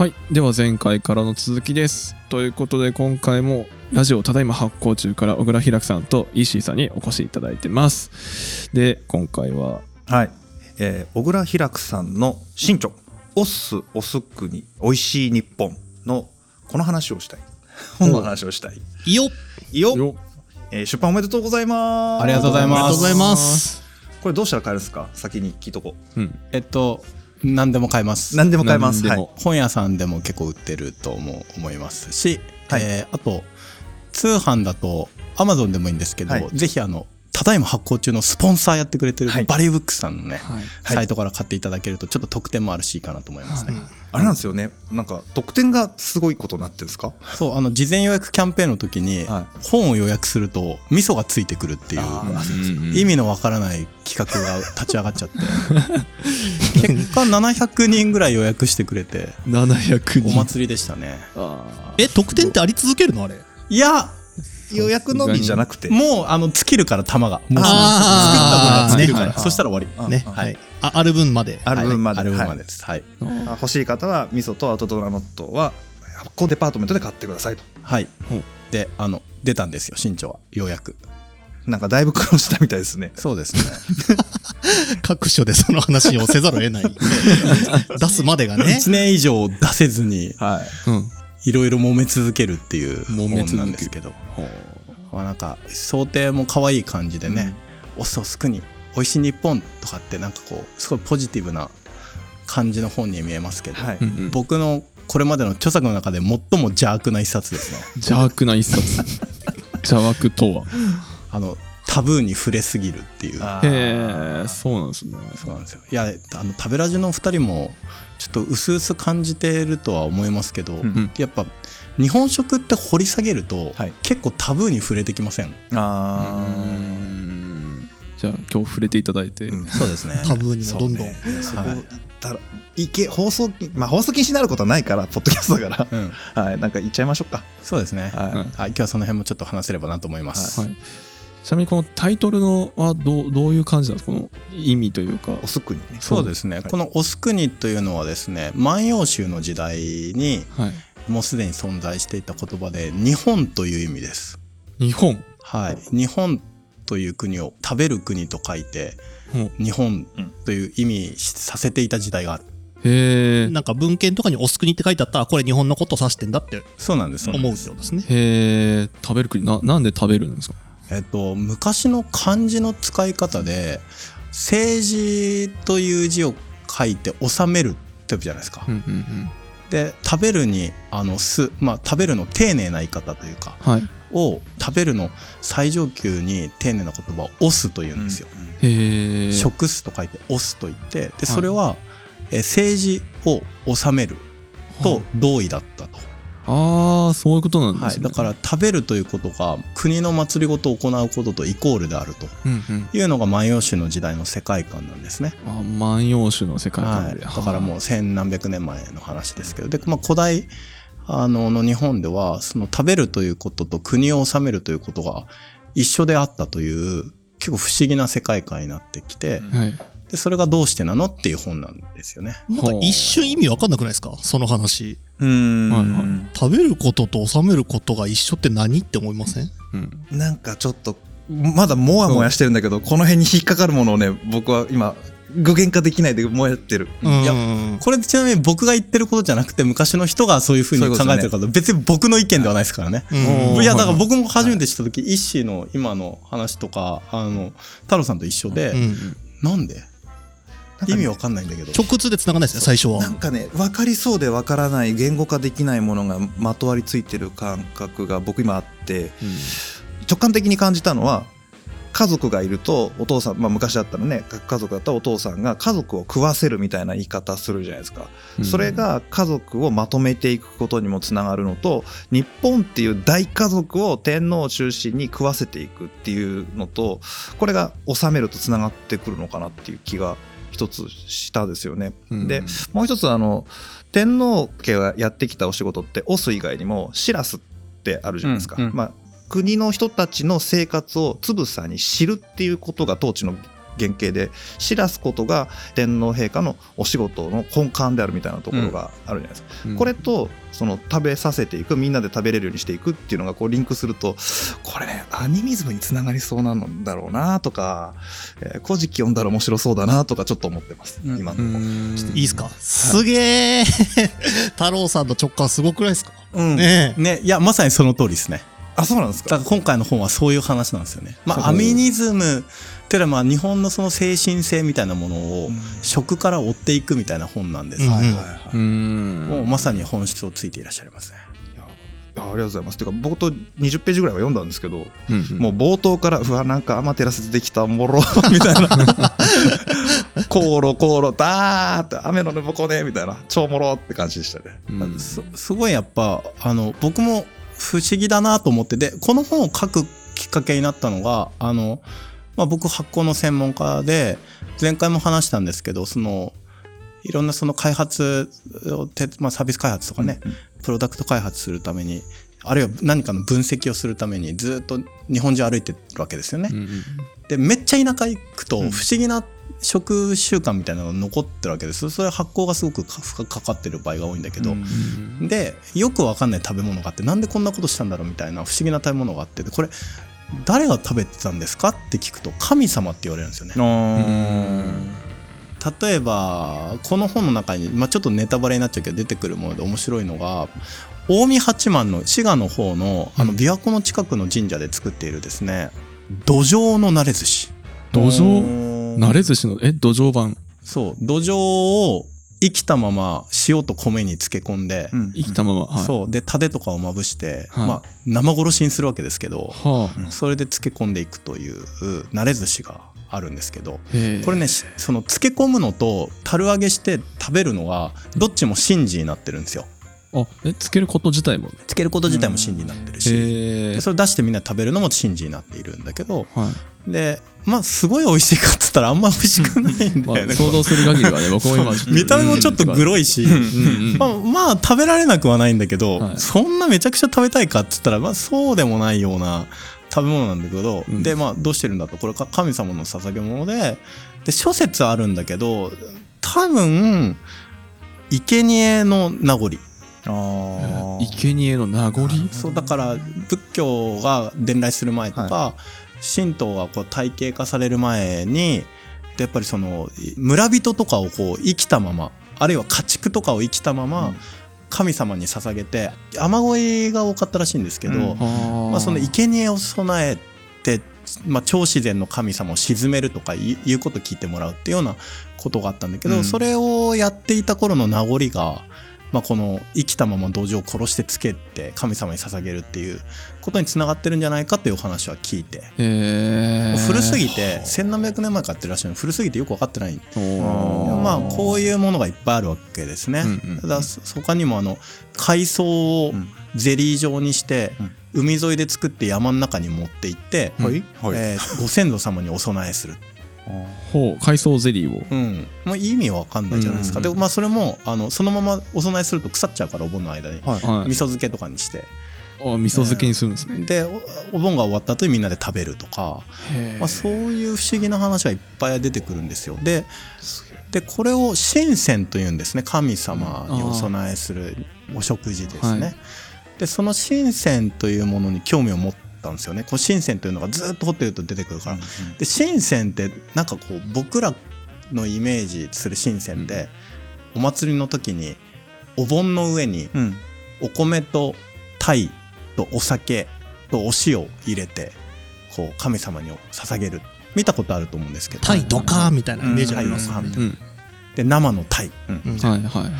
はい。では前回からの続きです。ということで今回もラジオただいま発行中から小倉ひらくさんと石井さんにお越しいただいてます。で、今回は、はい、えー小倉ひらくさんの新著「オスオスクにおいしい日本」のこの話をしたい。本の話をしたい。いいよいいよよえー出版おめでとうございます。ありがとうございます。ありがとうございます。これどうしたら買えるんですか？先に聞いとこう。うん。えっと何でも買えます。何でも買えます。はい。本屋さんでも結構売ってると思う思いますし、はい。えーあと通販だと Amazon でもいいんですけど、はい。ぜひあのただいま発行中のスポンサーやってくれてるはい。バリューブックスさんのね、はい。はいサイトから買っていただけるとちょっと特典もあるしいいかなと思いますね、あれなんですよね。なんか特典がすごいことになってるんですか？そうあの事前予約キャンペーンの時に、は本を予約すると味噌がついてくるっていうあ意味のわからない企画が立ち上がっちゃって。結果700人ぐらい予約してくれて700人。お祭りでしたね。あえ、特典ってあり続けるの？あれ。いや予約のみじゃなくて。もうあの尽きるから玉が。もうあー。作った分が尽きるから、ねそしたら終わり。ね。あはい。あ、ある分まで。ある分まで、はい。ある分はいまでです。はい。欲しい方は味噌とアウトドアノットは発行デパートメントで買ってくださいと。はい。であの出たんですよ新潮は。ようやく。なんかだいぶ苦労したみたいですね。そうですね。各所でその話をせざるを得ない。出すまでがね。1年以上出せずに。はい。うん。いろいろ揉め続けるっていう本なんですけど。まあなんか想定も可愛い感じでね「おすおすくに美味しい日本」とかってなんかこうすごいポジティブな感じの本に見えますけど、はい、僕のこれまでの著作の中で最も邪悪な一冊ですね。邪悪な一冊。邪悪とは？あのタブーに触れすぎるっていう。へえ、そうなんですね。そうなんですよ。いやあの食べラジの2人もちょっと薄々感じてるとは思いますけど、んやっぱ日本食って掘り下げると、はい。結構タブーに触れてきません？あじゃあ今日触れていただいて、うん。そうですね。タブーにもどんどん。ね。そこはい。いけ放送まあ放送禁止になることはないからポッドキャストだかうん、らはい。なんか言っちゃいましょうか。そうですね、はいはい、今日はその辺もちょっと話せればなと思います、はい、ちなみにこのタイトルのはどうどういう感じなんですか？この意味というか。おすくにね。そうですね、はい。この「オスクニ」というのはですね万葉集の時代にはい。もうすでに存在していた言葉で「日本」という意味です。日本？はい。日本という国を食べる国と書いて日本という意味させていた時代がある。へえ。なんか文献とかにおすくにって書いてあったら、これ日本のことを指してんだってそうなんです。思うってことですね。へえ。食べる国。ななんで食べるんですか？えっと昔の漢字の使い方で政治という字を書いて治めるってじゃないですか、うんうんうん。で食べるにあのすまあ食べるの丁寧な言い方というかはい。を食べるの最上級に丁寧な言葉を「押す」というんですよ。へえ食すと書いて「押す」と言ってでそれは、え政治を治めると同意だったと。ああそういうことなんではい、すね、だから食べるということが国の祭りごとを行うこととイコールであると。いうのが万葉集の時代の世界観なんですね。あ万葉集の世界はい、だからもう千何百年前の話ですけど。で、まあ、古代あのの日本ではその食べるということと国を治めるということが一緒であったという結構不思議な世界観になってきて、はいでそれがどうしてなのっていう本なんですよね。なんか一瞬意味わかんなくないですか？その話。うーん、はいは食べることと収めることが一緒って何って思いません？うん。なんかちょっとまだもわもやしてるんだけどこの辺に引っかかるものをね僕は今具現化できないでもやってる。うん。いやこれちなみに僕が言ってることじゃなくて昔の人がそういうふうに考えてるから別に僕の意見ではないですからね。うん。いやだから僕も初めて知った時、一ッの今の話とかあの太郎さんと一緒で、うん。なんで？意味わかんないんだけど。直通で繋がないですね、最初は。な。んかね分かりそうで分からない言語化できないものがまとわりついてる感覚が僕今あって直感的に感じたのは家族がいるとお父さん、まあ、昔だったらね家族だったらお父さんが家族を食わせるみたいな言い方するじゃないですか、うん。それが家族をまとめていくことにもつながるのと日本っていう大家族を天皇を中心に食わせていくっていうのとこれが治めるとつながってくるのかなっていう気が一つしたですよね。うんでもう一つあの天皇家がやってきたお仕事ってオス以外にもシラスってあるじゃないですか。うんうんまあ国の人たちの生活をつぶさに知るっていうことが統治の原型で知らすことが天皇陛下のお仕事の根幹であるみたいなところがあるじゃないですか。うん。これとその食べさせていくみんなで食べれるようにしていくっていうのがこうリンクするとこれねアニミズムにつながりそうなんだろうなとか「えー古事記」読んだら面白そうだなとかちょっと思ってます、うん。今のところ。いいいっすか？すげえ太郎さんの直感すごくないですか？うん。ねえ。ねいやまさにその通りですね。あそうなんですか。だから今回の本はそういう話なんですよね。まあ、アミニズムっていうのはまあ日本のその精神性みたいなものをうん。食から追っていくみたいな本なんです。うん。はいはいはい。うん。もうまさに本質をついていらっしゃいますね。あありがとうございます。てか冒頭20ページぐらいは読んだんですけど、うんうん。もう冒頭からうわなんかアマテラス出てきたもろ みたいな。コロコロダーって雨のぬぼこねみたいな。超もろって感じでしたね。うん。すすごいやっぱあの僕も不思議だなと思ってでこの本を書くきっかけになったのがあの、まあ、僕発酵の専門家で前回も話したんですけどそのいろんなその開発をて、まあ、サービス開発とかね、プロダクト開発するためにあるいは何かの分析をするためにずっと日本中歩いてるわけですよね。うんうんでめっちゃ田舎行くと不うん。思議な食習慣みたいなのが残ってるわけです。それは発酵がすごくかかかかってる場合が多いんだけど、うん。でよくわかんない食べ物があってなんでこんなことしたんだろうみたいな不思議な食べ物があってでこれ誰が食べてたんですか？って聞くと神様って言われるんですよね。例えばこの本の中に、まあ、ちょっとネタバレになっちゃうけど出てくるもので面白いのが近江八幡の滋賀の方のあの琵琶湖の近くの神社で作っているですね。土壌の慣れ寿司。土壌？慣れ寿司のえ土壌版？そう。土壌を生きたまま塩と米に漬け込んで、うん。生きたままはい。そう。でタデとかをまぶして、はい。まあ、生殺しにするわけですけどはあ。それで漬け込んでいくという慣れ寿司があるんですけどこれねしその漬け込むのと樽揚げして食べるのがどっちも神事になってるんですよあえつけること自体も漬けること自体も神事になってるし、それ出してみんな食べるのも神事になっているんだけどはい。でまあすごい美味しいかっつったらあんま美味しくないんまあだよね、想像する限りはね僕も今見た目もちょっとグロいし、まあ、まあ食べられなくはないんだけど、はい。そんなめちゃくちゃ食べたいかっつったら、まあ、そうでもないような食べ物なんだけど、うん。でまあどうしてるんだと。これか神様の捧げ物でで諸説あるんだけど多分生贄の名残生贄の名残？そうだから仏教が伝来する前とか、神道がこう体系化される前にでやっぱりその村人とかをこう生きたままあるいは家畜とかを生きたまま、うん。神様に捧げて雨乞いが多かったらしいんですけど、うん。ままあ、その生贄を備えて、まあ、超自然の神様を鎮めるとかいいうことを聞いてもらうっていうようなことがあったんだけど、うん。それをやっていた頃の名残が、まあ、この生きたまま土壌を殺してつけて神様に捧げるっていうことにつながってるんじゃないかっていうお話は聞いて。へえ古すぎて千何百年前からやってらっしゃるの。古すぎてよく分かってないまあこういうものがいっぱいあるわけですね。うんうんただそ他にもあの海藻をうんゼリー状にしてうん。海沿いで作って山の中に持って行って、うんはい。えーご先祖様にお供えする。ほう海藻ゼリーを。うん。もう意味わかんないじゃないですか。でまあそれもあのそのままお供えすると腐っちゃうからお盆の間に。はい。はい。味噌漬けとかにして。あ味噌漬けにするんですね。でおお盆が終わった後にみんなで食べるとか、まあ、そういう不思議な話がいっぱい出てくるんですよ。ででこれを神仙というんですね。神様にお供えするお食事ですね。はい。でその神仙というものに興味を持ったんですよね。こう神仙というのがずっと掘ってると出てくるから。で神仙ってなんかこう僕らのイメージする神仙で、お祭りの時にお盆の上にうん。お米と鯛とお酒とお塩を入れてこう神様に捧げる。見たことあると思うんですけど。タイドカーンみたいなイメージありますうんね。うん。で生の鯛。うん。はいはいはい。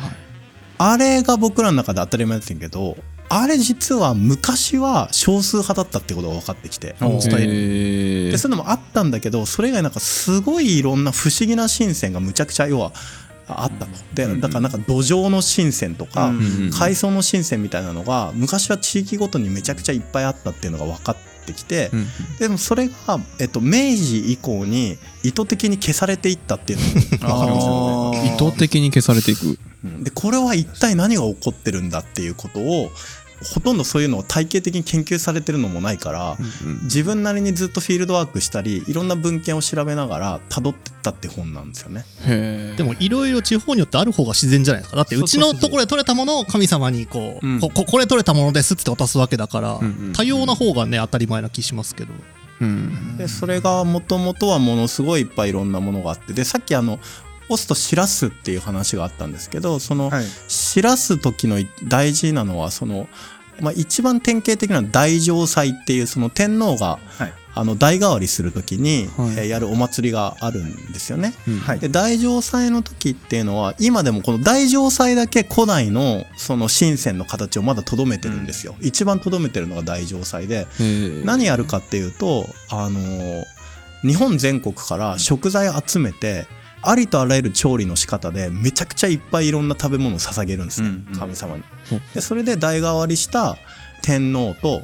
あれが僕らの中で当たり前だったんやけどあれ実は昔は少数派だったってことが分かってきておスタイル。へえでそういうのもあったんだけどそれ以外なんかすごいいろんな不思議な神仙がむちゃくちゃ要はあったと。でだからなんか土壌の神仙とか、海藻の神仙みたいなのが昔は地域ごとにめちゃくちゃいっぱいあったっていうのが分かってきて、うんでもそれが、えっと、明治以降に意図的に消されていったっていうのも分かります。よね。意図的に消されていく。うん。でこれは一体何が起こってるんだっていうことをほとんどそういうのを体系的に研究されてるのもないから、うん自分なりにずっとフィールドワークしたりいろんな文献を調べながら辿ってったって本なんですよね。でもいろいろ地方によってある方が自然じゃないですか。だってうちのところで取れたものを神様にこう、うんこここれ取れたものですって渡すわけだから、うんうん多様な方がね当たり前な気しますけど。うんでそれがもともとはものすごいいっぱいいろんなものがあってでさっきあの押すとしらすっていう話があったんですけどそのはい。しらす時の大事なのはその、まあ、一番典型的な大城祭っていうその天皇がはい。あの代替わりする時に、はい。えーやるお祭りがあるんですよね。うん。はい。で大城祭の時っていうのは今でもこの大城祭だけ古代のその神仙の形をまだ留めてるんですよ。一番留めてるのが大城祭で。何やるかっていうとあのー日本全国から食材集めてありとあらゆる調理の仕方でめちゃくちゃいっぱいいろんな食べ物を捧げるんですね、うん。うん神様に。うん。でそれで代替わりした天皇と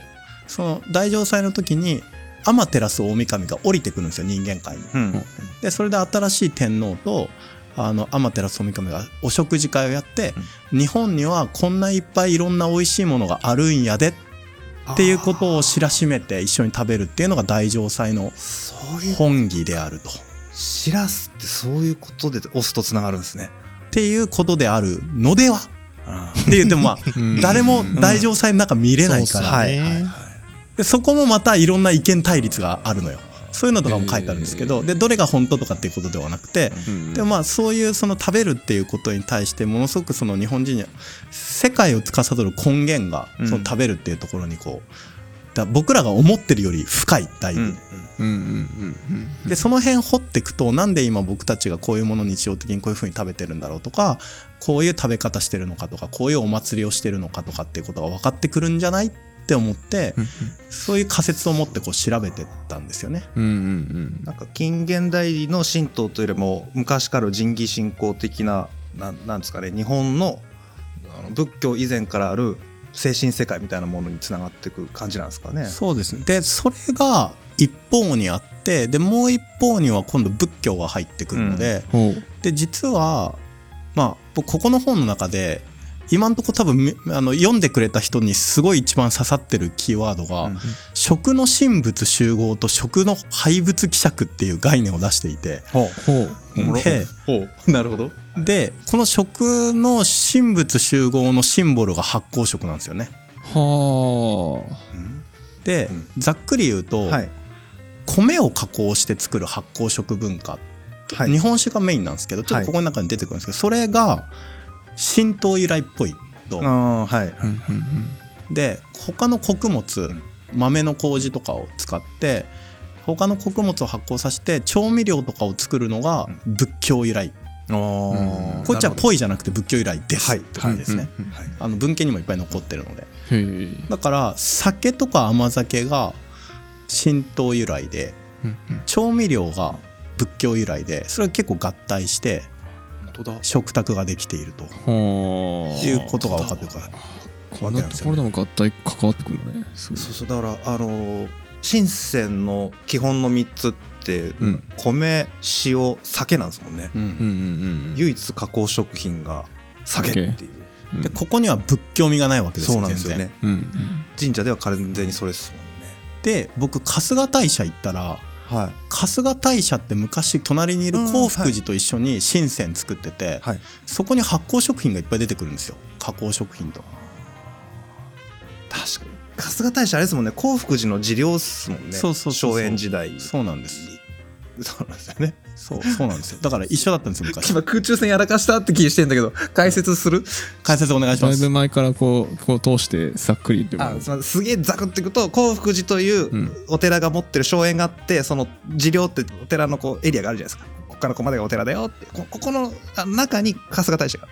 その大城祭の時に天照大神が降りてくるんですよ人間界に。うん。でそれで新しい天皇とあの天照大神がお食事会をやって、日本にはこんないっぱいいろんな美味しいものがあるんやでっていうことを知らしめて一緒に食べるっていうのが大城祭の本義であると。しらすってそういうことで押すとつながるんですね。っていうことであるのでは？あっていうでもまあうん。誰も大城祭の中見れないから、はい。はいはい。でそこもまたいろんな意見対立があるのよ。そういうのとかも書いてあるんですけど、でどれが本当とかっていうことではなくて、うん。でもまあそういうその食べるっていうことに対してものすごくその日本人には世界を司る根源がうん。その食べるっていうところにこうだ僕らが思ってるより深いだいぶ、でその辺掘っていくとなんで今僕たちがこういうものを日常的にこういうふうに食べてるんだろうとかこういう食べ方してるのかとかこういうお祭りをしてるのかとかっていうことが分かってくるんじゃないって思ってうんそういう仮説を持ってこう調べてったんですよね。うんうんなんか近現代の神道というよりも昔からの神義信仰的ななんなんですかね日本のあの仏教以前からある精神世界みたいなものにつながっていく感じなんですかね。そうですね。で、それが一方にあって、で、もう一方には今度仏教が入ってくるので、ほう。で、実は、まあ、僕ここの本の中で、今んとこ多分みあの読んでくれた人にすごい一番刺さってるキーワードが、うん食の神仏集合と食の廃物希釈っていう概念を出していて、ほう。ほう。おもろ。でほう。なるほど。で、この食の神仏集合のシンボルが発酵食なんですよね。はで、うん。ざっくり言うと、はい米を加工して作る発酵食文化、はい。日本酒がメインなんですけどちょっとここの中に出てくるんですけど、それが神道由来っぽいと、ああはい。で他の穀物豆の麹とかを使って他の穀物を発酵させて調味料とかを作るのが仏教由来、あうん。こっちはぽいじゃなくて仏教由来です、はい。って感じですね、あの文献にもいっぱい残ってるので。だから酒とか甘酒が神道由来でうんうん。調味料が仏教由来でそれが結構合体して食卓ができていると。はあいうことが分かってるから。こんなところでも合体関わってくるのねそうそうだからあの深センの基本の3つって、うん。米塩酒なんですもんね、うん。うんうんうん唯一加工食品が酒っていう。うんでここには仏教味がないわけですよそうなんですよね。神社では完全にそれですもんねで僕春日大社行ったらはい。春日大社って昔隣にいる興福寺と一緒に深セン作ってて、はい。そこに発酵食品がいっぱい出てくるんですよ。加工食品と確かに。春日大社あれですもんね。興福寺の寺領っすもんね。そうそうそうそう。荘園時代。そうなんです。そうなんですよねそうそうなんですよ。だから一緒だったんですよ昔。今空中戦やらかしたって気してんだけど解説する？解説お願いします。だいぶ前からこうこう通してざっくりってあすげえざくっていくと興福寺といううん。お寺が持ってる荘園があってその寺領ってお寺のこうエリアがあるじゃないですか。ここからここまでがお寺だよって。こここのあ中に春日大社が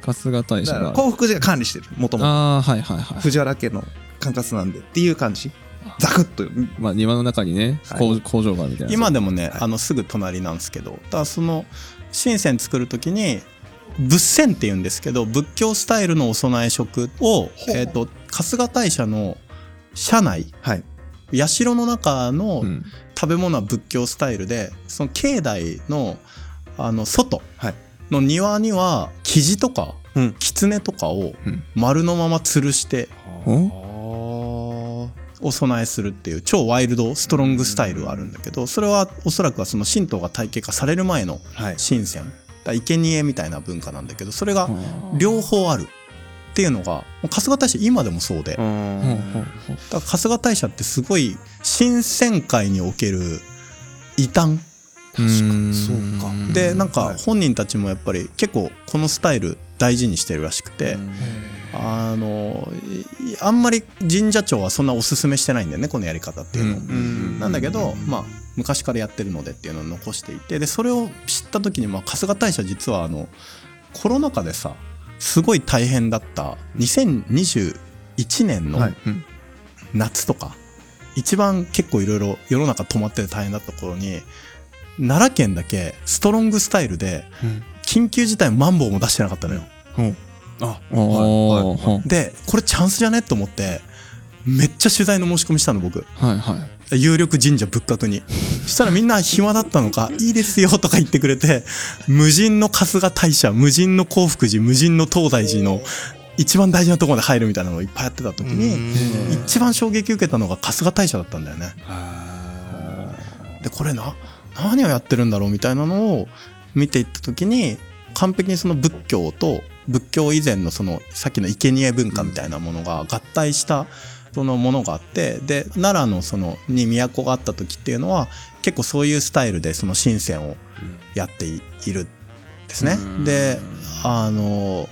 春日大社が興福寺が管理してるもともとああはいはいはい。藤原家の管轄なんでっていう感じザクッとまあ庭の中にねはい。工工場があるみたいな。今でもね、はい。あのすぐ隣なんですけどだからその深セン作る時に仏銭って言うんですけど仏教スタイルのお供え食を、えー、と春日大社の社内はい。社の中のうん。食べ物は仏教スタイルでその境内のあの外はい。の庭には生地とかうん。狐とかをうん。丸のまま吊るしてお？お供えするっていう超ワイルドストロングスタイルがあるんだけどそれはおそらくはその神道が体系化される前のはい。神仙。だ生贄みたいな文化なんだけどそれが両方あるっていうのが春日大社今でもそうで。だかうんら春日大社ってすごい神仙界における異端。うん。そうか。でなんはい。か本人たちもやっぱり結構このスタイル大事にしてるらしくて、あのいあんまり神社長はそんなおすすめしてないんだよねこのやり方っていうの。を。うんなんだけど、まあ、昔からやってるのでっていうのを残していて。でそれを知った時に、まあ、春日大社実はあのコロナ禍でさすごい大変だった2021年のはいうん。夏とか、一番結構いろいろ世の中止まってて大変だった頃に奈良県だけストロングスタイルでうん。緊急事態マンボウも出してなかったのよ。あおーはでこれチャンスじゃね？と思ってめっちゃ取材の申し込みしたの僕。いはい有力神社仏閣に。したらみんな暇だったのか、いいですよとか言ってくれて、無人の春日大社、無人の興福寺、無人の東大寺の一番大事なところまで入るみたいなのをいっぱいやってた時に、一番衝撃受けたのが春日大社だったんだよね。で、これな、何をやってるんだろうみたいなのを見ていった時に、完璧にその仏教と仏教以前のそのさっきの生贄文化みたいなものが合体したそのものがあってで奈良のそのに都があった時っていうのは結構そういうスタイルでその神仙をやっていいるんですね。であの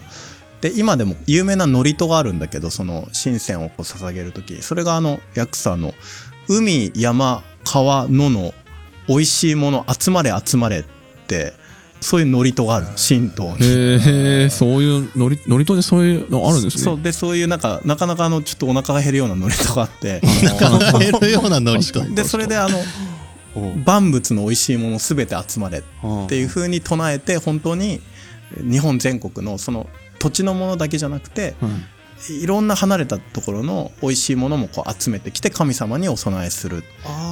で今でも有名な祝詞があるんだけどその神仙をこう捧げる時それがあの薬さんの「海山川野の美味しいもの集まれ集まれ」ってそういう祝詞があるの神道に。へえそういうノリノリとでそういうのあるんですね。そうでそういうなんかなかなかあのちょっとお腹が減るような祝詞があって。なんか減るようなノリと。でそれであの万物の美味しいものすべて集まれっていう風に唱えて本当に日本全国のその土地のものだけじゃなくてうんいろんな離れたところの美味しいものもこう集めてきて神様にお供えする。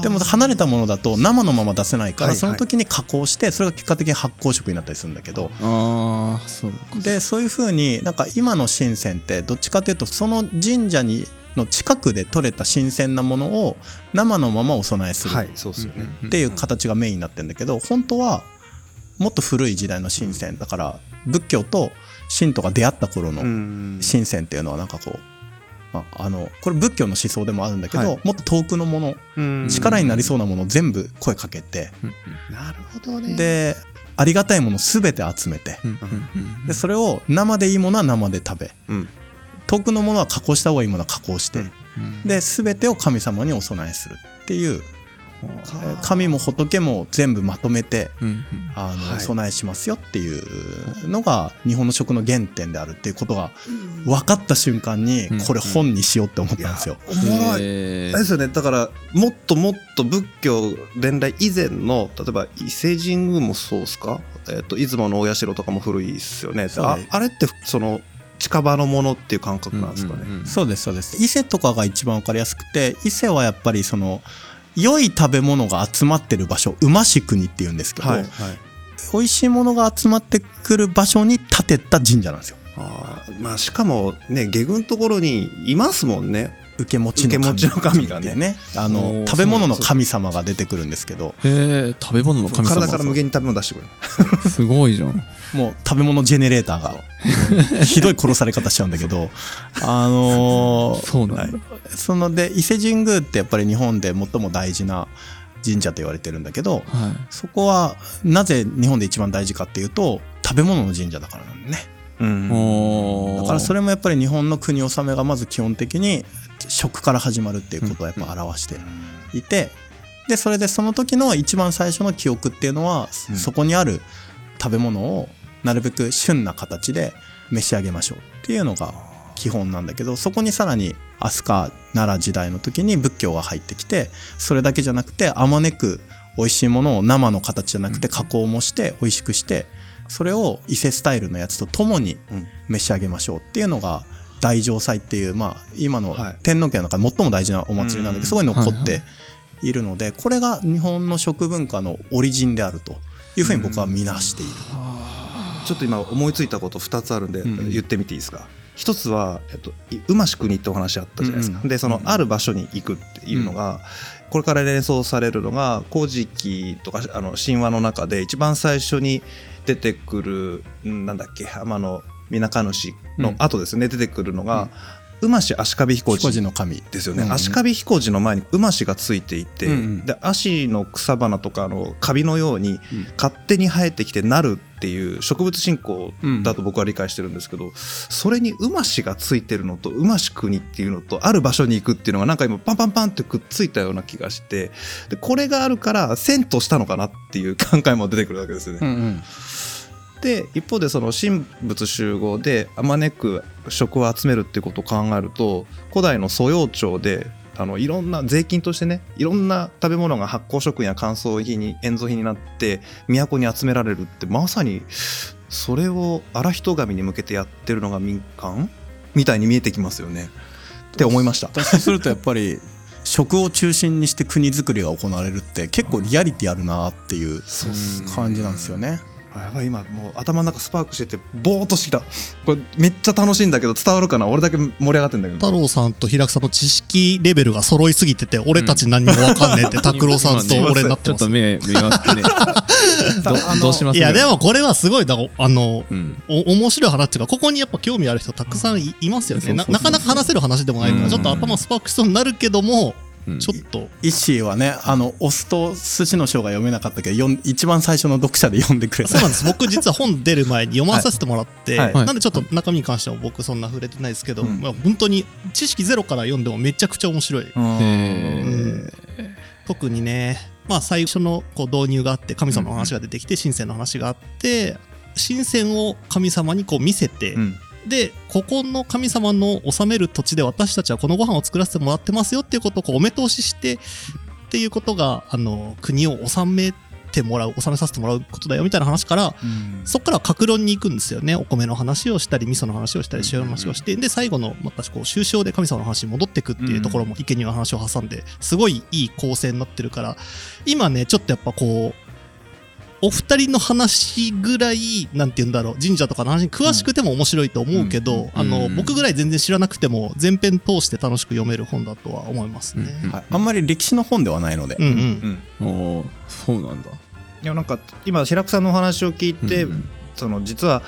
でも離れたものだと生のまま出せないからはいその時に加工してそれが結果的に発酵食になったりするんだけど。そでそういうふうになんか今の神仙ってどっちかというとその神社にの近くで採れた新鮮なものを生のままお供えする。っていう形がメインになってるんだけど本当はもっと古い時代の神仙。だから仏教と神道が出会った頃のうん神仙っていうのはなんかこう、まあ、あのこれ仏教の思想でもあるんだけど、はい。もっと遠くのものうん。力になりそうなものを全部声かけてなるほどね。でありがたいもの全て集めてでそれを生でいいものは生で食べうん。遠くのものは加工した方がいいものは加工して、うんうん。で全てを神様にお供えするっていうえー神も仏も全部まとめてうんうん。あの、はい。備えしますよっていうのが日本の食の原点であるっていうことが分かった瞬間にうんこれ本にしようって思ったんですよ。おもろい。ですよねだからもっともっと仏教伝来以前の例えば伊勢神宮もそうですか、えっと出雲の大社とかも古いですよね。ああれってその近場のものっていう感覚なんですかね、うんうんうんそうですそうです。伊勢とかが一番分かりやすくて伊勢はやっぱりその良い食べ物が集まってる場所馬し国っていうんですけど、はいはい。美味しいものが集まってくる場所に建てた神社なんですよ。あーまあしかもね下宮のところにいますもんね。受け持ちの神がね。ってねあおのー食べ物の神様が出てくるんですけど。へえ食べ物の神様。体から無限に食べ物出してくる。すごいじゃんもう食べ物ジェネレーターが ひどい殺され方しちゃうんだけどあのーそうなんだ。そので伊勢神宮ってやっぱり日本で最も大事な神社と言われてるんだけどはい。そこはなぜ日本で一番大事かっていうと食べ物の神社だからなんだね。うん。だからそれもやっぱり日本の国納めがまず基本的に食から始まるっていうことをやっぱ表していてでそれでその時の一番最初の記憶っていうのは、うん。そこにある食べ物をなるべく旬な形で召し上げましょうっていうのが基本なんだけどそこにさらに飛鳥奈良時代の時に仏教が入ってきてそれだけじゃなくてあまねく美味しいものを生の形じゃなくて加工もして美味しくしてそれを伊勢スタイルのやつと共にうん。召し上げましょうっていうのが大乗祭っていう、まあ、今のはい。天皇家の中で最も大事なお祭りなんだけど、うん。そこに残はいっているので、これが日本の食文化のオリジンであるというふうに僕は見なしている。ちょっと今思いついたこと2つあるんでうん言ってみていいですか、一つは、えっと、い馬し国ってお話あったじゃないですか、うんうん。でそのある場所に行くっていうのが、これから連想されるのが「古事記」とかあの神話の中で一番最初に出てくるんなんだっけ天の皆神主の後ですね、出てくるのが馬氏足利彦彦路路の神。ですよね、うん足利彦路の前に馬氏がついていて、うんうんで足の草花とかあのカビのように勝手に生えてきてなるっていう植物信仰だと僕は理解してるんですけど、それに馬氏がついてるのと馬氏国っていうのとある場所に行くっていうのがなんか今パンパンパンってくっついたような気がしてでこれがあるから遷都したのかなっていう考えも出てくるわけですよね。うんうん。で一方でその神仏集合であまねく食を集めるってことを考えると古代の素養庁であのいろんな税金としてねいろんな食べ物が発酵食品や乾燥品に塩蔵品になって都に集められるってまさにそれを荒人神に向けてやってるのが民間？みたいに見えてきますよねって思いました。そうするとやっぱり食を中心にして国づくりが行われるって結構リアリティあるなっていう感じなんですよね。あやばい今もう頭の中スパークしててボーっとしてきた。これめっちゃ楽しいんだけど伝わるかな？俺だけ盛り上がってんだけど。太郎さんと平久さんの知識レベルが揃いすぎてて、俺たち何にもわかんねえって、拓郎さんと俺になってます。ちょっと。目見まってね どどうします？いや、でもこれはすごい、だあの、うん。お面白い話っていうか、ここにやっぱ興味ある人たくさんいいますよね。ななかなか話せる話でもないから、うん。ちょっと頭スパークしそうになるけども、うんちょっと、イッシーはね、あの、オスと寿司の章が読めなかったけど、一番最初の読者で読んでくれた。そうなんです。僕実は本出る前に読まさせてもらって、はい。はい。なんでちょっと中身に関しては僕そんな触れてないですけど、うん。まあ、本当に知識ゼロから読んでもめちゃくちゃ面白い。え特にね、まあ最初のこう導入があって神様の話が出てきて、神仙の話があって、神仙を神様にこう見せて、うんで、ここの神様の治める土地で私たちはこのご飯を作らせてもらってますよっていうことをこうお目通しして、っていうことが、あの、国を治めてもらう、治めさせてもらうことだよみたいな話から、うん。そこからは格論に行くんですよね。お米の話をしたり、味噌の話をしたり、塩の話をして、で、最後の、またこう、終章で神様の話に戻っていくっていうところも、生贄の話を挟んで、すごいいい構成になってるから、今ね、ちょっとやっぱこう、お二人の話ぐらい、なんて言うんだろう、神社とかの話に詳しくても面白いと思うけど、あの、うん。僕ぐらい全然知らなくても、全編通して楽しく読める本だとは思いますね。はい。あんまり歴史の本ではないので。うんうん。うんおーそうなんだ。いやなんか今白くさんのお話を聞いて、うんその実は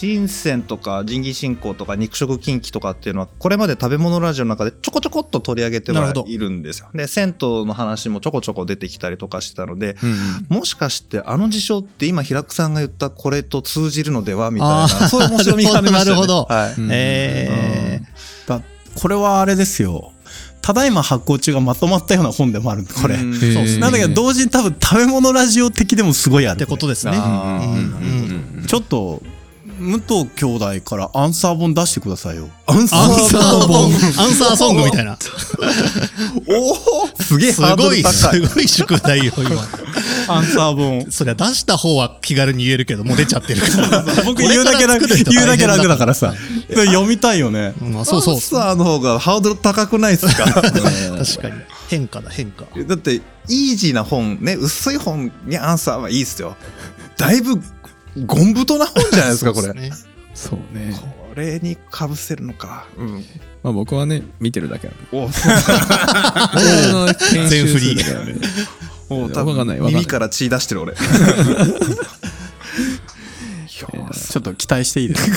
神仙とか神器信仰とか肉食禁忌とかっていうのはこれまで食べ物ラジオの中でちょこちょこっと取り上げてはいるんですよ。で銭湯の話もちょこちょこ出てきたりとかしてたのでうんもしかしてあの事象って今平久さんが言ったこれと通じるのではみたいなそういう面白みがありましたよね。なるほどはいうんえだこれはあれですよ。ただいま発行中がまとまったような本でもあるんで、これ。そうなんだけど、同時に多分食べ物ラジオ的でもすごいあー、る。ってことですね。うんうんうんちょっと、武藤兄弟からアンサー本出してくださいよ。アンサアンサー本本、アンサーソングみたいな。おおすげえすごい。すごい宿題よ、今。アンサー本。そりゃ出した方は気軽に言えるけど、もう出ちゃってるから。僕言うだけ楽、言うだけ楽だからさ。読みたいよね。うんまあそうそうアン。サーの方がハードル高くないですか？確かに。変化だ、変化。だってイージーな本ね薄い本にアンサーはいいっすよだいぶゴン太な本じゃないですかこれ。そうね。そうね。これにかぶせるのか。うん。まあ僕はね見てるだけなんで。お僕の編集するだけなんで。おわかんないわかんない。耳から血出してる俺。ちょっと期待していいです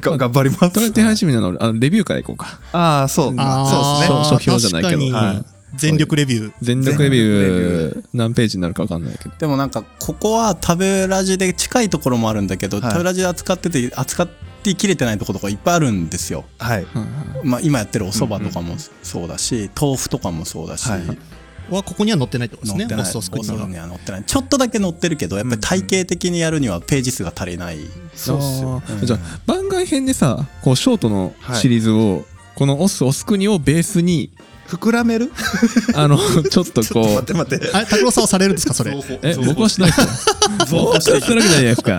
か？が頑張ります。とりあえず手始めなのあのレビューからいこうか。ああそう。そうですね。書評じゃないけど。確かに。はい全力レビュー。全力レビュー何ページになるかわかんないけどでもなんか、ここは食べラジで近いところもあるんだけど、はい食べラジで扱ってて、扱ってきれてないところとかいっぱいあるんですよ。はいまあ今やってるお蕎麦とかもそうだし、豆腐とかもそうだし、はいはここには載ってないってことですね。載ってない。ボストスクには。載ってない。ちょっとだけ載ってるけど、やっぱり体系的にやるにはページ数が足りない。そうっすよあーじゃあ番外編でさこうショートのシリーズを、このオスオスクニをベースに膨らめる？あのちょっと ちょっことう待って待って。あれ、拓郎さんはされるんですか、それ？え僕はしないですよ僕はするわけないじゃないですか。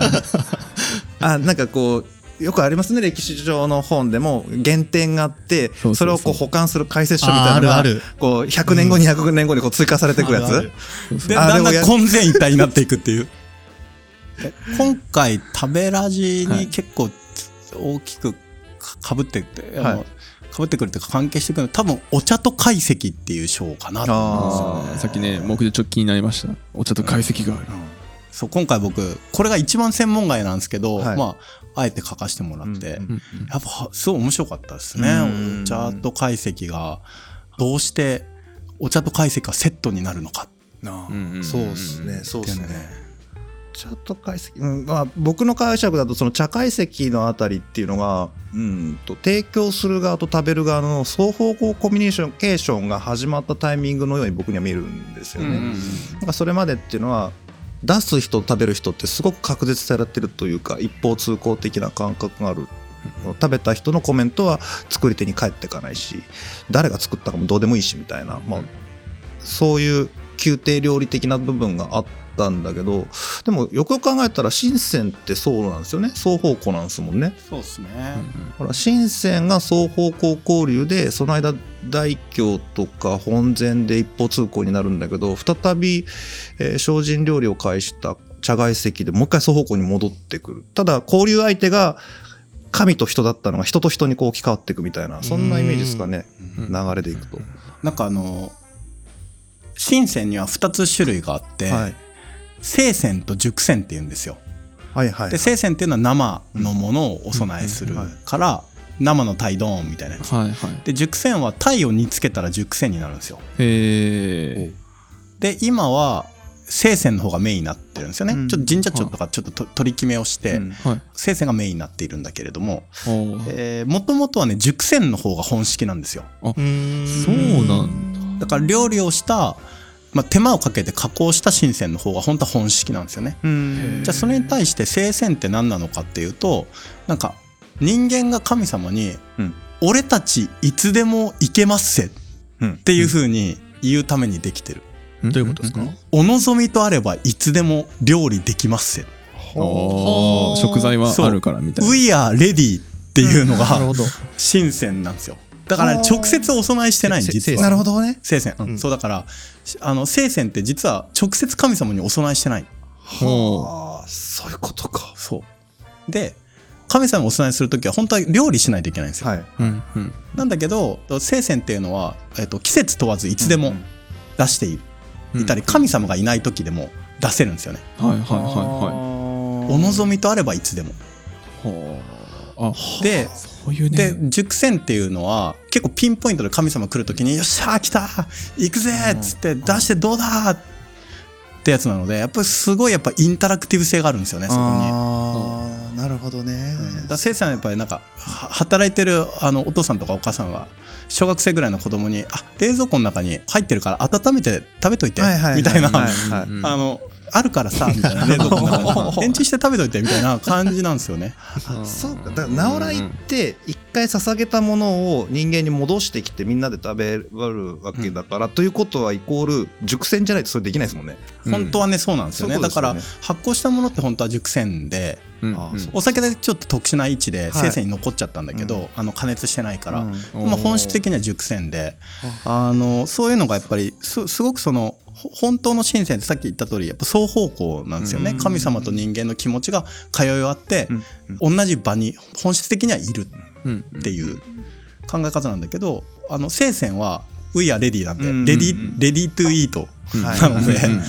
あなんかこうよくありますね歴史上の本でも原点があってそうそうそう。それをこう保管する解説書みたいなのがあーあるある。こう100年後200年後にこう追加されていくやつ、あるある。で、だんだん混然一体になっていくっていう。で今回食べラジはい。に結構大きくかぶってって、あのはい。かぶってくるっていうか関係してくるの多分お茶と懐石っていう賞かなと思うんですよね。さっきね僕でちょっと気になりました。お茶と解析がある。そう今回僕これが一番専門外なんですけど、はい。まああえて書かせてもらって、うんうんやっぱすごい面白かったですね。うん。お茶と懐石がどうしてお茶と懐石がセットになるのかなうんうんそうですねそうですね茶と解析、うんまあ、僕の解釈だとその茶解析のあたりっていうのが、うん、と提供する側と食べる側の双方向コミュニケーションが始まったタイミングのように僕には見えるんですよね。うんうんうん。なんかそれまでっていうのは出す人と食べる人ってすごく確絶されてるというか一方通行的な感覚がある。食べた人のコメントは作り手に返っていかないし誰が作ったかもどうでもいいしみたいな、まあ、そういう宮廷料理的な部分があったんだけどでもよくよく考えたら深センってそうなんですよね。双方向なんですもんね。そうですね、ほら深センが双方向交流でその間大京とか本膳で一方通行になるんだけど再び、えー精進料理を介した茶外石でもう一回双方向に戻ってくる。ただ交流相手が神と人だったのが人と人にこう置き換わっていくみたいなそんなイメージですかね。うん。流れでいくと。なんかあの深センには2つ種類があって、はい生鮮と熟鮮って言うんですよ。はいはいで生鮮っていうのは生のものをお供えするから生の鯛丼みたいなやつ。はいはいで熟鮮は鯛を煮つけたら熟鮮になるんですよ。へえで今は生鮮の方がメインになってるんですよね。うんちょっと神社長とかちょっとと取り決めをして、うんはい生鮮がメインになっているんだけれども、えー、もともとはね熟鮮の方が本式なんですよ。そうなんだから料理をした、まあ、手間をかけて加工した新鮮の方が本当は本式なんですよね。うんじゃあそれに対して聖鮮って何なのかっていうとなんか人間が神様にうん「俺たちいつでも行けますせ」っうんていう風に言うためにできてる。どどういうことですか？お望みとあればいつでも料理できますせ。食材はあるからみたいな We are ready っていうのがなるほど。新鮮なんですよ。だから直接お供えしてないんせ実は。なるほどね。聖鮮、うんうんそうだからあの聖鮮って実は直接神様にお供えしてない。ほああそういうことか。そう。で、神様にお供えするときは本当は料理しないといけないんですよ。はい。ううんうんなんだけど、聖鮮っていうのは、えっと、季節問わずいつでもうん出していいたり、神様がいない時でも出せるんですよね。はいはいはいはお望みとあればいつでも。いほうあで、そういうねで、熟鮮っていうのは結構ピンポイントで神様来るときに、よっしゃー来た行くぜっつって出してどうだってやつなので、やっぱりすごいやっぱインタラクティブ性があるんですよね、そこに。ああ、なるほどね。だから生さんはやっぱりなんかは働いてるあのお父さんとかお母さんは小学生ぐらいの子供に「あ冷蔵庫の中に入ってるから温めて食べといて」みたいなあのあるからさみたいな冷蔵庫の中にレンチンして食べといてみたいな感じなんですよね。あそうか。だから、直来って、一回捧げたものを人間に戻してきてみん。なで食べるわけだから、ということはイコール、熟成じゃないとそれできないですもん。ね。うん。本当はねそうなん。ですよねそういうことだですよねから発酵したものって本当は熟成でうん。お酒でちょっと特殊な位置ではい生鮮に残っちゃったん。だけど、うん。あの加熱してないから、うん。まあ、本質的には熟成であのそういうのがやっぱりすすごくそのほ本当の神仙ってさっき言った通りやっぱ双方向なんですよね、うん。神様と人間の気持ちが通い合って、同じ場に本質的にはいるうん。っていう考え方なんだけどあの聖仙は「We are ready」なんで、うん。レディレディトゥイートはい。なので、うん。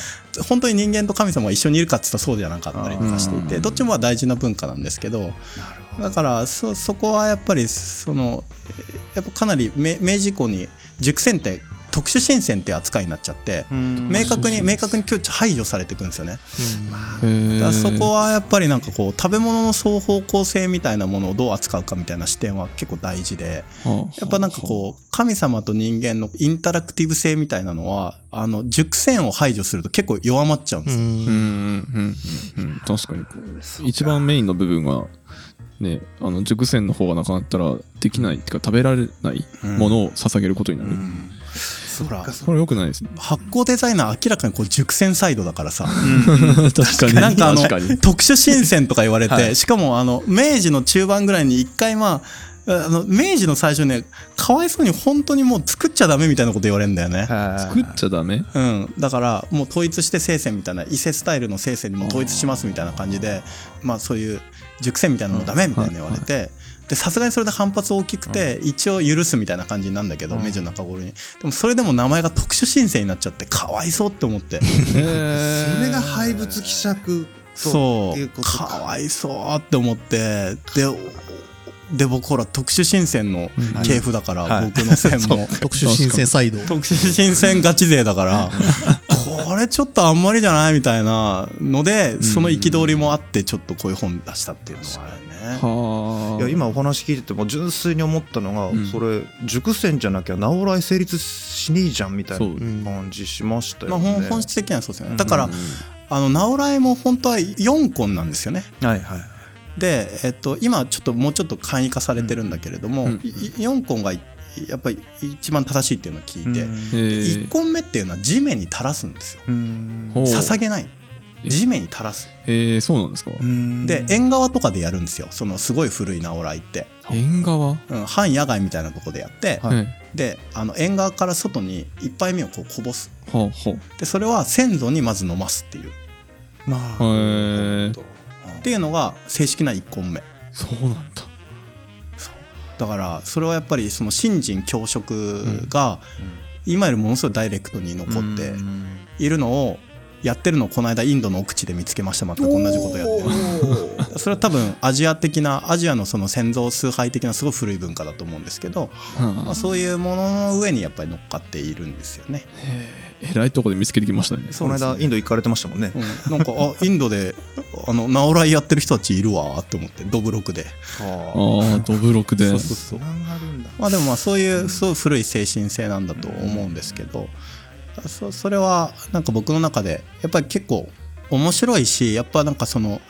本当に人間と神様が一緒にいるかって言ったらそうじゃなかったりとかしていてうん。どっちもは大事な文化なんですけどだからそそこはやっぱりそのやっぱかなり明明治以降に熟成って特殊新鮮って扱いになっちゃって明確に明確に今日排除されていくんですよね。へー。だからそこはやっぱりなんかこう食べ物の双方向性みたいなものをどう扱うかみたいな視点は結構大事ではあ。やっぱなんかこう神様と人間のインタラクティブ性みたいなのはあの熟成を排除すると結構弱まっちゃうんですよ。うん。うん。うん。うん。確かにこう一番メインの部分がねあの熟成の方がなくなったらできないっていうか食べられないものを捧げることになる、ほらこれ良くないですね。発酵デザイナー明らかにこう熟成サイドだからさ、確かに。なんかあの特殊新鮮とか言われて、はい。しかもあの明治の中盤ぐらいに一回まああの明治の最初ねかわいそうに本当にもう作っちゃダメみたいなこと言われるんだよね。作っちゃダメ？うん、だからもう統一して聖戦みたいな伊勢スタイルの聖戦にも統一しますみたいな感じでまあそういう熟成みたいなのダメみたいな言われてでさすがにそれで反発大きくて一応許すみたいな感じになるんだけど明治の中頃に。でもそれでも名前が特殊申請になっちゃってかわいそうって思って。それが廃仏希釈そうか。かわいそうって思って。でで僕ほら特殊申請の系譜だから、はい。僕の線も。特殊申請サイド。特殊申請ガチ勢だから これちょっとあんまりじゃないみたいなのでその憤りもあってちょっとこういう本出したっていうのはあるね。はあいや今お話聞いてても純粋に思ったのが、んそれ熟成じゃなきゃ直来成立しねえじゃんみたいな感じしましたまあ、よね。本本質的にはそうですよね。だから、あの、直来も本当は4根なんですよね。はいはい。で、えっと、今ちょっともうちょっと簡易化されてるんだけれども、うんい4根がいやっぱり一番正しいっていうのを聞いて、え1ー根目っていうのは地面に垂らすんですよ。捧げない。え地面に垂らす。えーそうなんですか？で、縁側とかでやるんですよ。そのすごい古い直来って。縁側？うん、半野外みたいなとこでやって、はい。はいで、あの、縁側から外に一杯目をこうこぼす。ほうほうで、それは先祖にまず飲ますっていう。なるほへど。ーっていうのが正式な1根目。そうなんだ。だからそれはやっぱりその新人教職が今よりものすごいダイレクトに残っているのをやってるのをこの間インドの奥地で見つけました全く同じことやってる。それは多分アジア的なアジアのその先祖崇拝的なすごい古い文化だと思うんですけど、まあ、そういうものの上にやっぱり乗っかっているんですよね。えらいとこで見つけてきましたね。この間インド行かれてましたもんね。うん、なんかあインドであのナオライやってる人たちいるわって思ってドブロクで。あああドブロクで。そうそうそう。つながるんだ。まあでもまあそういうすごい古い精神性なんだと思うんですけど、そそれはなんか僕の中でやっぱり結構面白いしやっぱなんかその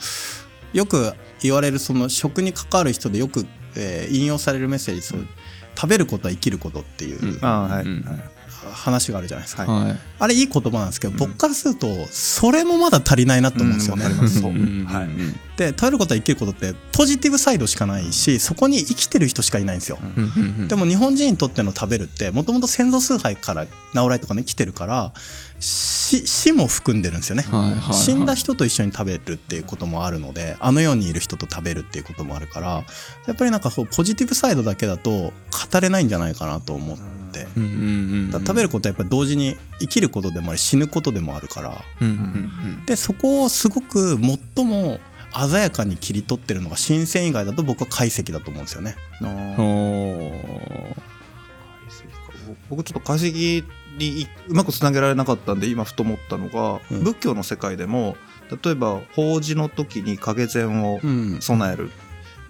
よく言われるその食に関わる人でよく、えー引用されるメッセージそう食べることは生きることっていう。うん。あはい。うん。はい話があるじゃないですか、はい。あれいい言葉なんですけど、僕からするとそれもまだ足りないなと思うんですよね。うんわかります。そううん。はい。うん。で食べることは生きることってポジティブサイドしかないしそこに生きてる人しかいないんですよ。うん。うんうん。でも日本人にとっての食べるってもともと先祖崇拝から直来とかね来てるから死死も含んでるんですよね、はいはいはい。死んだ人と一緒に食べるっていうこともあるのであの世にいる人と食べるっていうこともあるからやっぱりなんかそうポジティブサイドだけだと語れないんじゃないかなと思って、うんうんうん食べることはやっぱり同時に生きることでもあり死ぬことでもあるから。うんうんでそこをすごく最も鮮やかに切り取ってるのが新鮮以外だと僕は解析だと思うんですよね。うんあほ僕ちょっと解析にうまくつなげられなかったんで今ふと思ったのが、うん。仏教の世界でも例えば法事の時に影膳をうん。備える、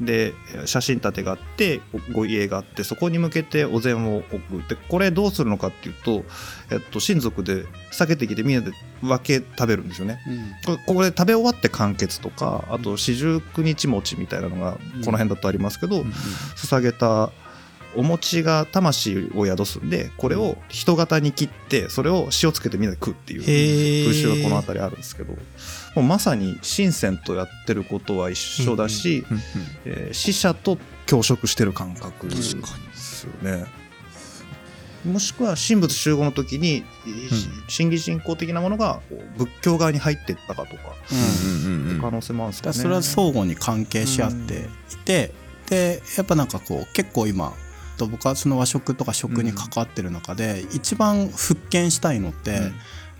で写真立てがあってごご家があってそこに向けてお膳を置くでこれどうするのかっていうと、えっと、親族で避けてきてみんなで分け食べるんですよね。これここで食べ終わって完結とかあと四十九日餅みたいなのがこの辺だとありますけど、捧げたお餅が魂を宿すんでこれを人型に切ってそれを塩つけてみんなで食うっていうへ風習がこの辺りあるんですけどもうまさに神仙とやってることは一緒だし、うんうんえー死者と共食してる感覚ですよね。もしくは神仏集合の時に、真偽信仰的なものが仏教側に入っていったかとか、うんうんうん可能性もあるんですかね。それは相互に関係し合っていて、でやっぱなんかこう結構今と僕はその和食とか食に関わってる中で、一番復権したいのって、うん。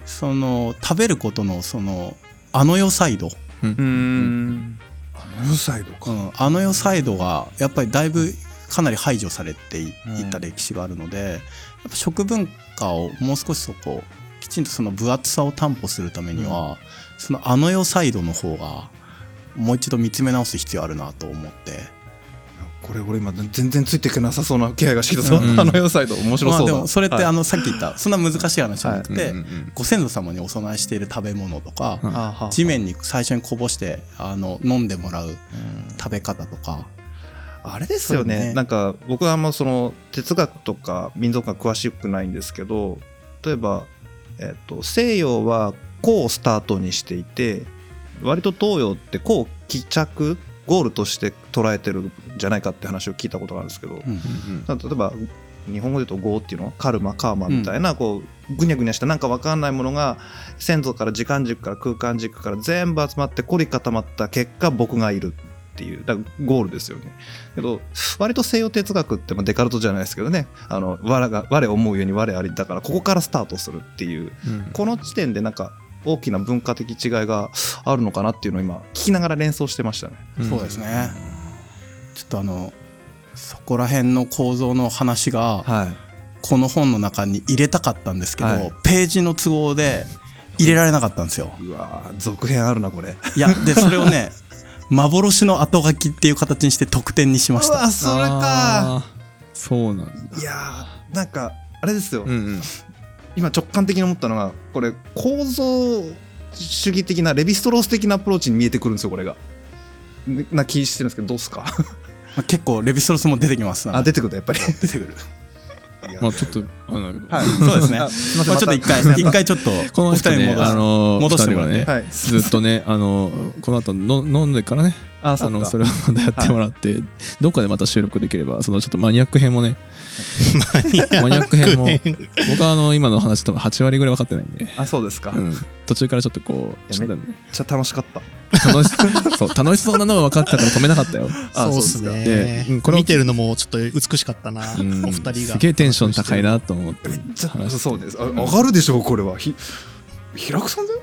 その食べることのそのあの世サイド、うーん。あのサイドか。うん、あの世サイドがやっぱりだいぶかなり排除されていいった歴史があるので、やっぱ食文化をもう少しそこきちんとその分厚さを担保するためには、そのあの世サイドの方がもう一度見つめ直す必要あるなと思って。これ俺今全然ついていけなさそうな気配がしてきた、うんあの良サイド面白まあそうだ、でもそれってはい。あのさっき言ったそんな難しい話じゃなくて、うんうんうん。ご先祖様にお供えしている食べ物とか、地面に最初にこぼしてあの飲んでもらう食べ方とか、あれですよね。ね。なんか僕はあんまその哲学とか民族学詳しくないんですけど例えば、えっと西洋は「個」をスタートにしていて割と東洋って「個」を帰着ゴールとして捉えてるんじゃないかって話を聞いたことがあるんですけど、うん。例えば日本語で言うと業っていうのはカルマカーマみたいなこうぐにゃぐにゃしたなんか分かんないものが先祖から時間軸から空間軸から全部集まって凝り固まった結果僕がいるっていうだからゴールですよね。けど割と西洋哲学ってまあデカルトじゃないですけどねあの我が我思うように我ありだからここからスタートするっていううん。この時点でなんか大きな文化的違いがあるのかなっていうのを今聞きながら連想してましたね。そうですね。ちょっとあの、そこら辺の構造の話が、はいこの本の中に入れたかったんですけど、はいページの都合で入れられなかったんですよ。うわー続編あるなこれ。いや、で、それをね、幻の後書きっていう形にして得点にしました。うわそれかそうなんだいやーなんかあれですよ、うんうん今直感的に思ったのがこれ構造主義的なレヴィストロース的なアプローチに見えてくるんですよこれが。ねな気してるんですけどどうっすか？まあ結構レヴィストロスも出てきますあ出てくるやっぱり。出てくる。まあちょっとあのはい。そうですね。まあちょっと一回、一回ちょっと、この人ねあ。の戻してもね。はい。ずっとねあのこの後の飲んでからね。あのそれをまたやってもらって、どっかでまた収録できればそのちょっとマニアック編もねマニアック編。も僕はあの今の話多分8割ぐらい分かってないんで、あそうですか、途中からちょっとこういやちょっとねちゃ楽しかった。楽しそう。楽しそうなのが分かったから止めなかったよ、あそうですね。でうんこれを見てるのもちょっと美しかったな、うん。お二人が。すげえテンション高いなと思ってめっちゃそうです。あ上がるでしょうこれは。ひ平久さんだよ？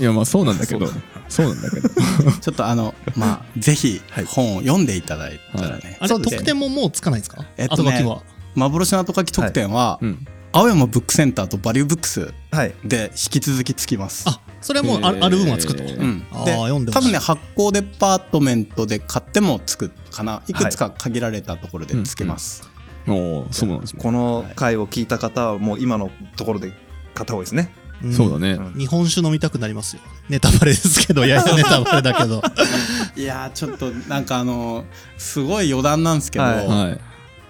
いやまあそうなんだけど。そう。なんだけど。ちょっとあの、まあ、ぜひはい。本を読んでいただいたらね。あれそうですね。得点ももうつかないんですか？えっとねは。幻の後書き特典は、うん。青山ブックセンターとバリューブックスはい。で引き続きつきます。あそれはもうあ,、えーある分はつくとね、うん。あ読んで多分ね発行デパートメントで買ってもつくかないくつか限られたところでつけます、おおそうなんですね。この回を聞いた方はもう今のところで買った方がいいですね。ん。そうだね、うん。日本酒飲みたくなりますよ。ネタバレですけどい やいやネタバレだけど。いやーちょっとなんかあのすごい余談なんですけど、はい。はい。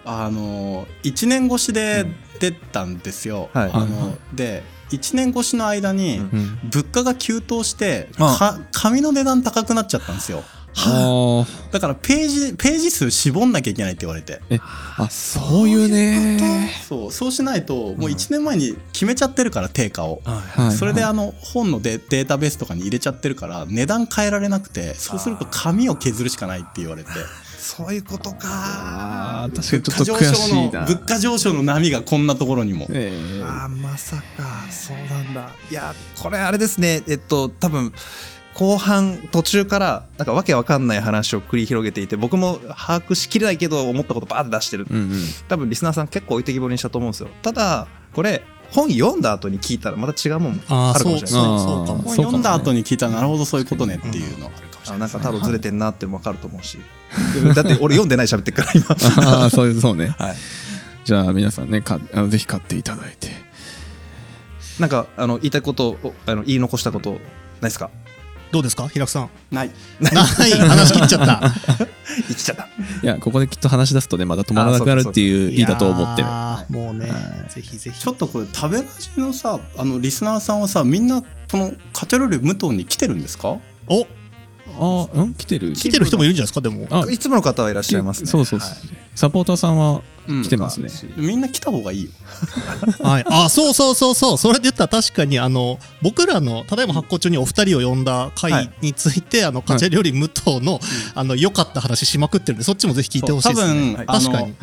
あの1年越しで出たんですよ、はい。あはい。はので1年越しの間にうん。うん物価が急騰して、紙の値段高くなっちゃったんですよ。あ。だからページページ数絞んなきゃいけないって言われて。ーあそういうね。そうそうしないともう1年前に決めちゃってるから定価を、はい。それであの本のデデータベースとかに入れちゃってるから値段変えられなくてそうすると紙を削るしかないって言われてそういうことか。確かにちょっと物価上悔しいな昇の物価上昇の波がこんなところにもええあーまさかそうなんだ。いやこれあれですねえっと多分後半途中からなんかわけわかんない話を繰り広げていて僕も把握しきれないけど思ったことバーって出してる。うんうん多分リスナーさん結構置いてきぼりにしたと思うんですよ。ただこれ本読んだ後に聞いたらまた違うもんあるかもしれない。そうかもあー本読んだ後に聞いたらなるほどそういうことねっていうのがあるあないんか太郎ずれてんなっても分かると思うし。だって俺読んでない喋ってっから今。ああそうそうね。はい。じゃあ皆さんねかあのぜひ買っていただいて。なんかあの言いたいことをあの言い残したことないですか？どうですか？平久さん。ない。ない。話切っちゃった。生きちゃった。いやここできっと話し出すとねまた止まらなくなるっていう意だと思ってる。もうね、はぜひぜひ。ちょっとこれ食べラジのさあのリスナーさんはさみんなこのカテロリ無糖に来てるんですか？おああん？来てる？来てる人もいるんじゃないですか？でも。あいつもの方はいらっしゃいますね。そうそうそう、はい。サポーターさんはうん来てますね、みん。な来た方がいいよ。はい、あそうそうそうそう。それで言ったら確かにあの僕らのただいま発行中にお二人を呼んだ回について、あのカチェ料理無糖の,、あの良かった話しまくってるんでそっちもぜひ聞いてほしいです、ね、そう多分はい。確かに。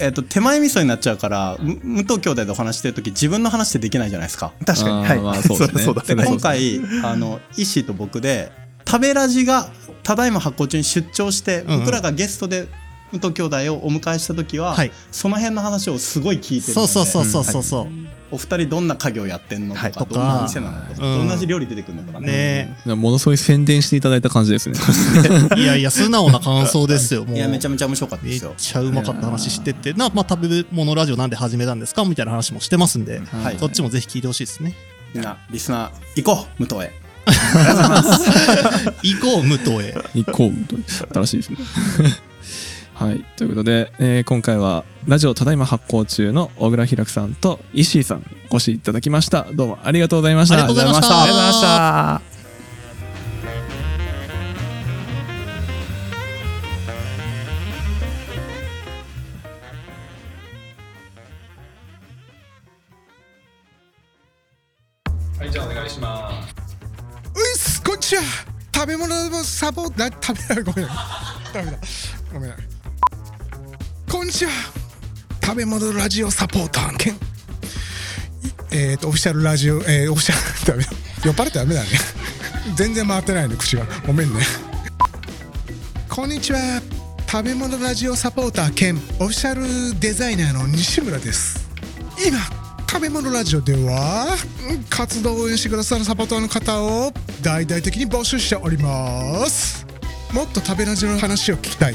えっと手前味噌になっちゃうからむ武藤兄弟でお話してる時自分の話ってできないじゃないですか。確かに。はい、そう 今回あのイッシーと僕で食べラジがただいま発行中に出張して、うんうん。僕らがゲストで武藤兄弟をお迎えした時は、はい。その辺の話をすごい聞いてるのでそうそうそうそうそうそう、お二人どんな家業やってんのとか、はい。とか。どんな店なのとか、うん。どんな料理出てくるのとかね。ねものすごい宣伝していただいた感じですね。いやいや素直な感想ですよ いやめちゃめちゃ面白かったでめっすよちゃうまかった話しててな、まあ、食べ物ラジオなんで始めたんですかみたいな話もしてますんで、はい。そっちもぜひ聞いてほしいですね。みんなリスナー行こう武藤へ 行こう、無藤へ。行こう、無藤へ。新しいですね。はい。ということで、えー、今回は、ラジオただいま発行中の小倉ひさんと石井さん、お越しいただきました。どうもありがとうございました。ありがとうございました。ありがとうございました。はい、じゃあお願いします。ちは食べ物のサポート食べないごめんダメだ。ごめん。こんにちは食べ物ラジオサポーターのケンえっ、とオフィシャルラジオえー、オフィシャル ダメだ。酔っ払ってダメだね。全然回ってないね口が。ごめんね。こんにちは。食べ物ラジオサポーター兼オフィシャルデザイナーの西村です。今食べ物ラジオでは活動を応援してくださるサポーターの方を大々的に募集しております。もっと食べラジの話を聞きたい。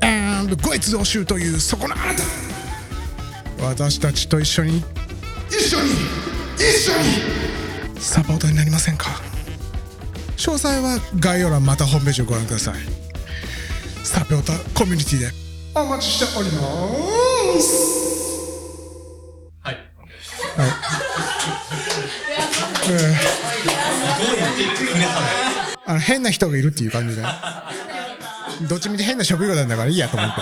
And ご越増集というそこのあなた。私たちと一緒に一緒に一緒に。サポーターになりませんか？詳細は概要欄またホームページをご覧ください。サポーターコミュニティでお待ちしております。あの変な人がいるっていう感じで。どっちみち変な職業なんだからいいやと思って。